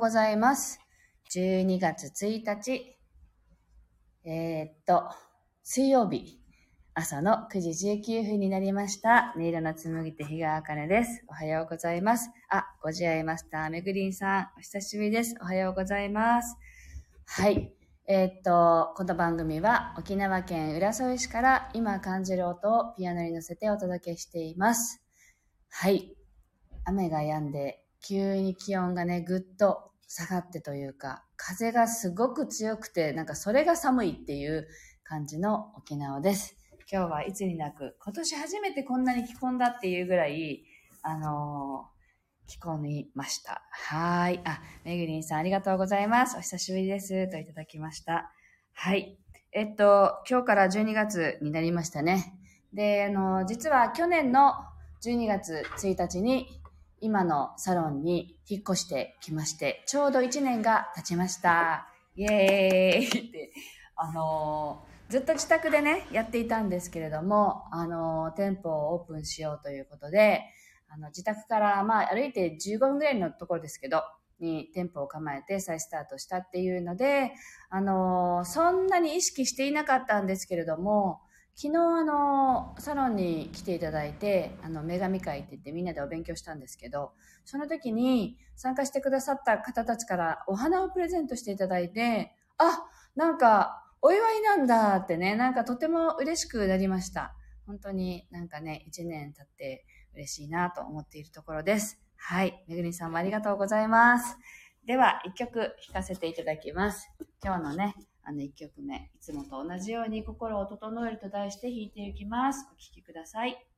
ございます。12月1日、えーっと、水曜日、朝の9時19分になりました。音色の紡ぎ手日川茜です。おはようございます。あ、ご自愛マスターめぐりんさん、お久しぶりです。おはようございます。はい。えーっと、この番組は沖縄県浦添市から今感じる音をピアノに乗せてお届けしています。はい。雨が止んで、急に気温がね、ぐっと下がってというか、風がすごく強くて、なんかそれが寒いっていう感じの沖縄です。今日はいつになく、今年初めてこんなに着込んだっていうぐらい、あのー着込みました。はい。あ、めぐりんさんありがとうございます。お久しぶりです。といただきました。はい。えっと、今日から12月になりましたね。で、あの、実は去年の12月1日に今のサロンに引っ越してきまして、ちょうど1年が経ちました。イエーイって、あのずっと自宅でね、やっていたんですけれども、あの店舗をオープンしようということで、あの、自宅から、まあ、歩いて15分ぐらいのところですけど、に店舗を構えて再スタートしたっていうので、あのそんなに意識していなかったんですけれども、昨日あの、サロンに来ていただいて、あの、女神会って言ってみんなでお勉強したんですけど、その時に参加してくださった方たちからお花をプレゼントしていただいて、あ、なんか、お祝いなんだってね、なんかとても嬉しくなりました。本当になんかね、一年経って嬉しいなと思っているところです。はい。めぐりさんもありがとうございます。では、一曲弾かせていただきます。今日のね、あの1曲目、いつもと同じように心を整えると題して弾いていきます。お聴きくださ。「い。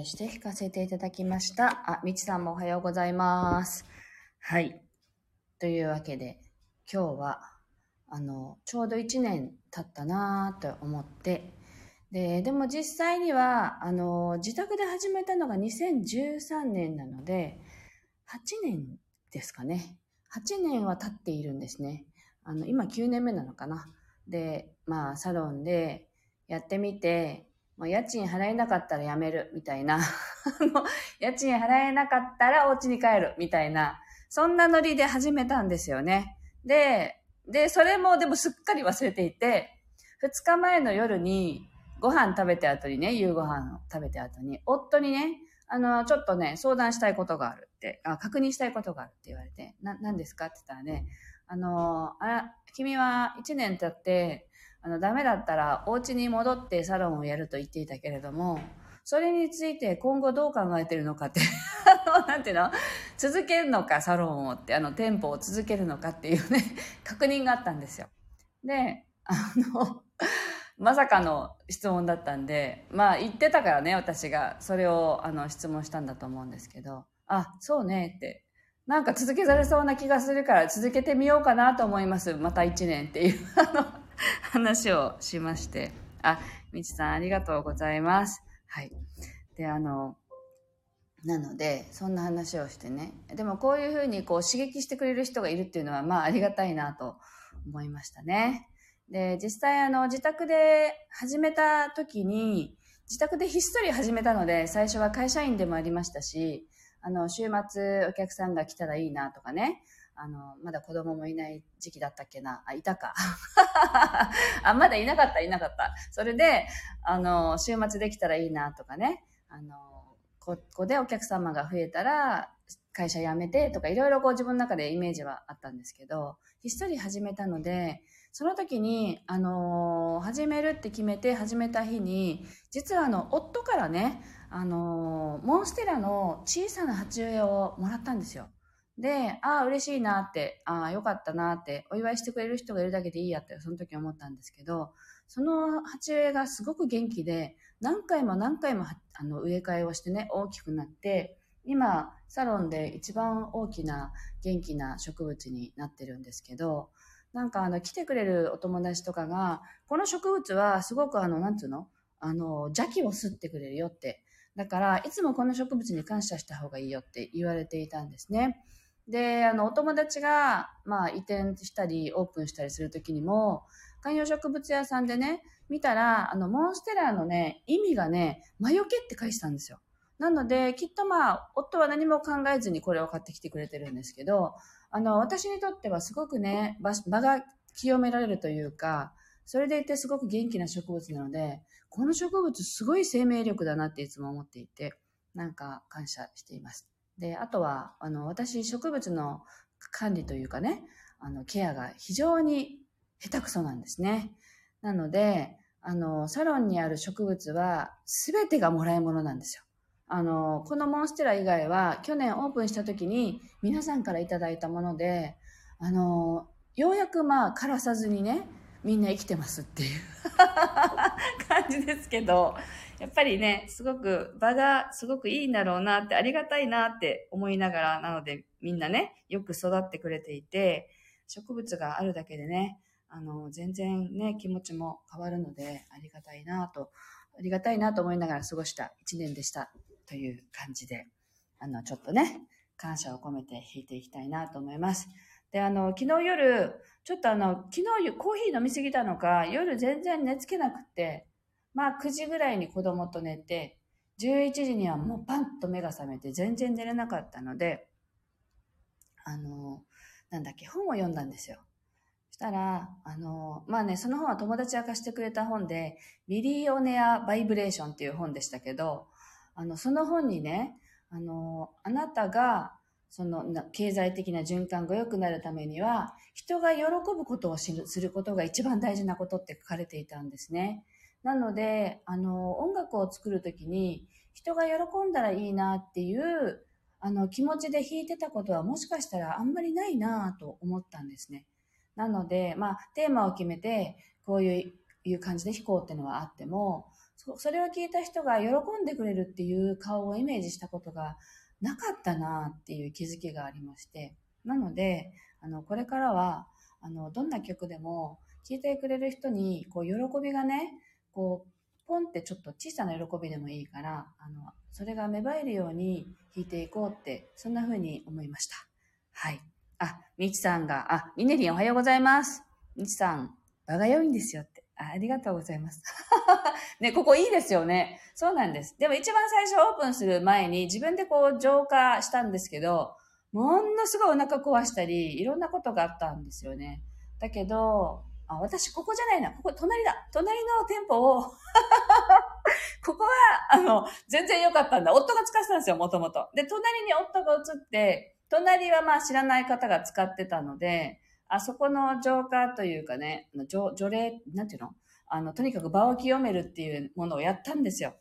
題して弾かせていただきました。あ、みちさんもおはようございます。はい。というわけで、今日は、あの、ちょうど1年経ったなぁと思って、で、でも実際には、あの、自宅で始めたのが2013年なので、8年ですかね。8年は経っているんですね。あの、今9年目なのかな。で、まあ、サロンでやってみて、もう家賃払えなかったら辞めるみたいな。家賃払えなかったらお家に帰るみたいな。そんなノリで始めたんですよね。で、で、それもでもすっかり忘れていて、2日前の夜にご飯食べて後にね、夕ご飯を食べて後に、夫にね、あの、ちょっとね、相談したいことがあるって、あ確認したいことがあるって言われて、な、何ですかって言ったらね、あの、あら、君は1年経って、あの、ダメだったらお家に戻ってサロンをやると言っていたけれども、それについて今後どう考えてるのかって、あの、なんていうの？続けるのか、サロンをって、あの、店舗を続けるのかっていうね、確認があったんですよ。で、あの、まさかの質問だったんで、まあ言ってたからね、私が。それを、あの、質問したんだと思うんですけど、あ、そうねって。なんか続けられそうな気がするから続けてみようかなと思います。また1年っていう、あの、話をしまして。あ、みちさんありがとうございます。はい。で、あの、なので、そんな話をしてね。でもこういうふうにこう刺激してくれる人がいるっていうのは、まあありがたいなと思いましたね。で、実際あの、自宅で始めた時に、自宅でひっそり始めたので、最初は会社員でもありましたし、あの、週末お客さんが来たらいいなとかね、あの、まだ子供もいない時期だったっけな？あ、いたか。あ、まだいなかった、いなかった。それで、あの、週末できたらいいなとかね、あの、ここでお客様が増えたら、会社辞めてとか、いろいろこう自分の中でイメージはあったんですけど、ひっそり始めたので、その時に、あの始めるって決めて始めた日に、実はあの、夫からね、あのモンステラの小さな鉢植えをもらったんですよ。で、ああ、嬉しいなって、ああ、よかったなって、お祝いしてくれる人がいるだけでいいやって、その時思ったんですけど、その鉢植えがすごく元気で、何回も何回もあの植え替えをしてね、大きくなって、今、サロンで一番大きな元気な植物になってるんですけど、なんかあの、来てくれるお友達とかが、この植物はすごくあの、なんつうのあの、邪気を吸ってくれるよって。だから、いつもこの植物に感謝した方がいいよって言われていたんですね。で、あの、お友達が、まあ、移転したり、オープンしたりするときにも、観葉植物屋さんでね、見たら、あの、モンステラのね、意味がね、魔除けって書いてたんですよ。なので、きっとまあ、夫は何も考えずにこれを買ってきてくれてるんですけど、あの、私にとってはすごくね、場場が清められるというか、それでいてすごく元気な植物なので、この植物すごい生命力だなっていつも思っていて、なんか感謝しています。で、あとは、あの、私、植物の管理というかね、あの、ケアが非常に下手くそなんですね。なので、あの、サロンにある植物は、すべてがもらい物なんですよ。あの、このモンステラ以外は、去年オープンした時に、皆さんからいただいたもので、あの、ようやくまあ、枯らさずにね、みんな生きてますっていう 感じですけど、やっぱりね、すごく場がすごくいいんだろうなって、ありがたいなって思いながら、なのでみんなね、よく育ってくれていて、植物があるだけでね、あの、全然ね、気持ちも変わるので、ありがたいなと、ありがたいなと思いながら過ごした一年でしたという感じで、あの、ちょっとね、感謝を込めて弾いていきたいなと思います。で、あの、昨日夜、ちょっとあの、昨日コーヒー飲みすぎたのか、夜全然寝つけなくて、まあ9時ぐらいに子供と寝て、11時にはもうパンと目が覚めて全然寝れなかったので、あの、なんだっけ、本を読んだんですよ。そしたら、あの、まあね、その本は友達が貸してくれた本で、ミリオネア・バイブレーションっていう本でしたけど、あの、その本にね、あの、あなたが、その経済的な循環が良くなるためには、人が喜ぶことをするすることが一番大事なことって書かれていたんですね。なので、あの、音楽を作るときに、人が喜んだらいいなっていう、あの、気持ちで弾いてたことはもしかしたらあんまりないなと思ったんですね。なので、まあ、テーマを決めて、こういういう感じで弾こうっていうのはあっても、そそれを聞いた人が喜んでくれるっていう顔をイメージしたことがなかったなっていう気づきがありまして。なので、あの、これからは、あの、どんな曲でも、聴いてくれる人に、こう、喜びがね、こう、ポンってちょっと小さな喜びでもいいから、あの、それが芽生えるように弾いていこうって、そんな風に思いました。はい。あ、みちさんが、あ、みねりんおはようございます。みちさん、場が良いんですよって。ありがとうございます。ね、ここいいですよね。そうなんです。でも一番最初オープンする前に自分でこう浄化したんですけど、ものすごいお腹壊したり、いろんなことがあったんですよね。だけど、あ、私ここじゃないな。ここ隣だ。隣の店舗を ここは、あの、全然良かったんだ。夫が使ってたんですよ、もともと。で、隣に夫が移って、隣はまあ知らない方が使ってたので、あそこの浄化というかね、除除霊、なんていうの？あの、とにかく場を清めるっていうものをやったんですよ。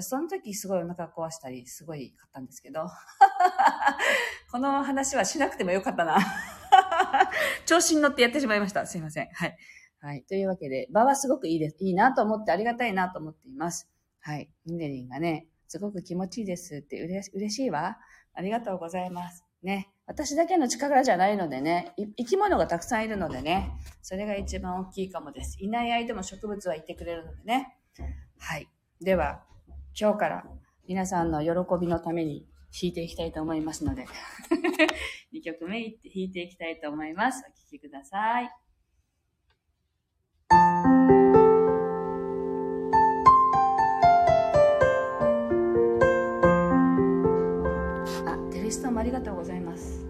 その時すごいお腹壊したり、すごい買ったんですけど。この話はしなくてもよかったな。調子に乗ってやってしまいました。すいません。はい。はい。というわけで、場はすごくいいです。いいなと思ってありがたいなと思っています。はい。ミネリンがね、すごく気持ちいいですってうれ嬉しいわ。ありがとうございます。ね。私だけの力じゃないのでね、生き物がたくさんいるのでね、それが一番大きいかもです。いない間も植物はいてくれるのでね。はい。では、今日から皆さんの喜びのために弾いていきたいと思いますので 2曲目いって弾いていきたいと思います。お聴きください。ストもありがとうございます。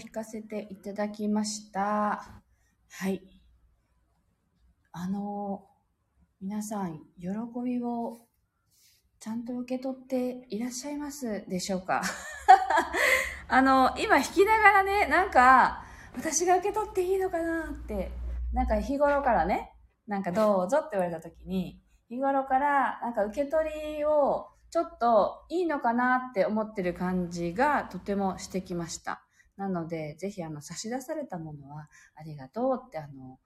弾かせていただきました。はい。あの、皆さん、喜びをちゃんと受け取っていらっしゃいますでしょうか？あの、今弾きながらね、なんか、私が受け取っていいのかなって、なんか日頃からね、なんかどうぞって言われた時に、日頃からなんか受け取りをちょっといいのかなって思ってる感じがとてもしてきました。なので、ぜひあの差し出されたものはありがとうってあの、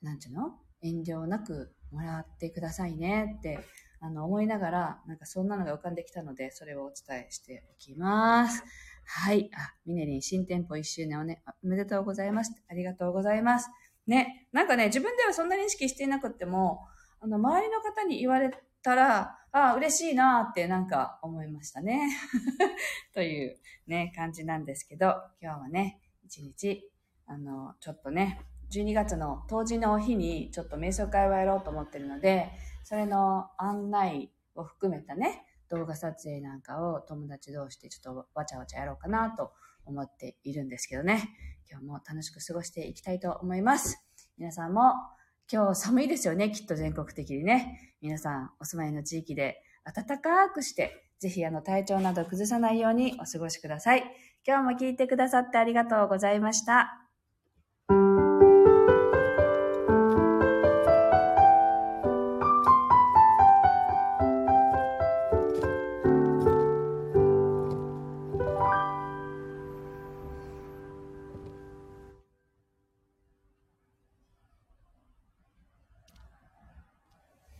なんていうの？遠慮なくもらってくださいねってあの思いながら、なんかそんなのが浮かんできたので、それをお伝えしておきます。はい。あ、ミネリン新店舗1周年をね、おめでとうございます。ありがとうございます。ね、なんかね、自分ではそんなに意識していなくっても、あの、周りの方に言われたら、ああ嬉しいなってなんか思いましたね。というね、感じなんですけど、今日はね、一日、あの、ちょっとね、12月の当時の日にちょっと瞑想会をやろうと思ってるので、それの案内を含めたね、動画撮影なんかを友達同士でちょっとわちゃわちゃやろうかなと思っているんですけどね。今日も楽しく過ごしていきたいと思います。皆さんも今日寒いですよね、きっと全国的にね。皆さんお住まいの地域で暖かくして、ぜひあの体調など崩さないようにお過ごしください。今日も聞いてくださってありがとうございました。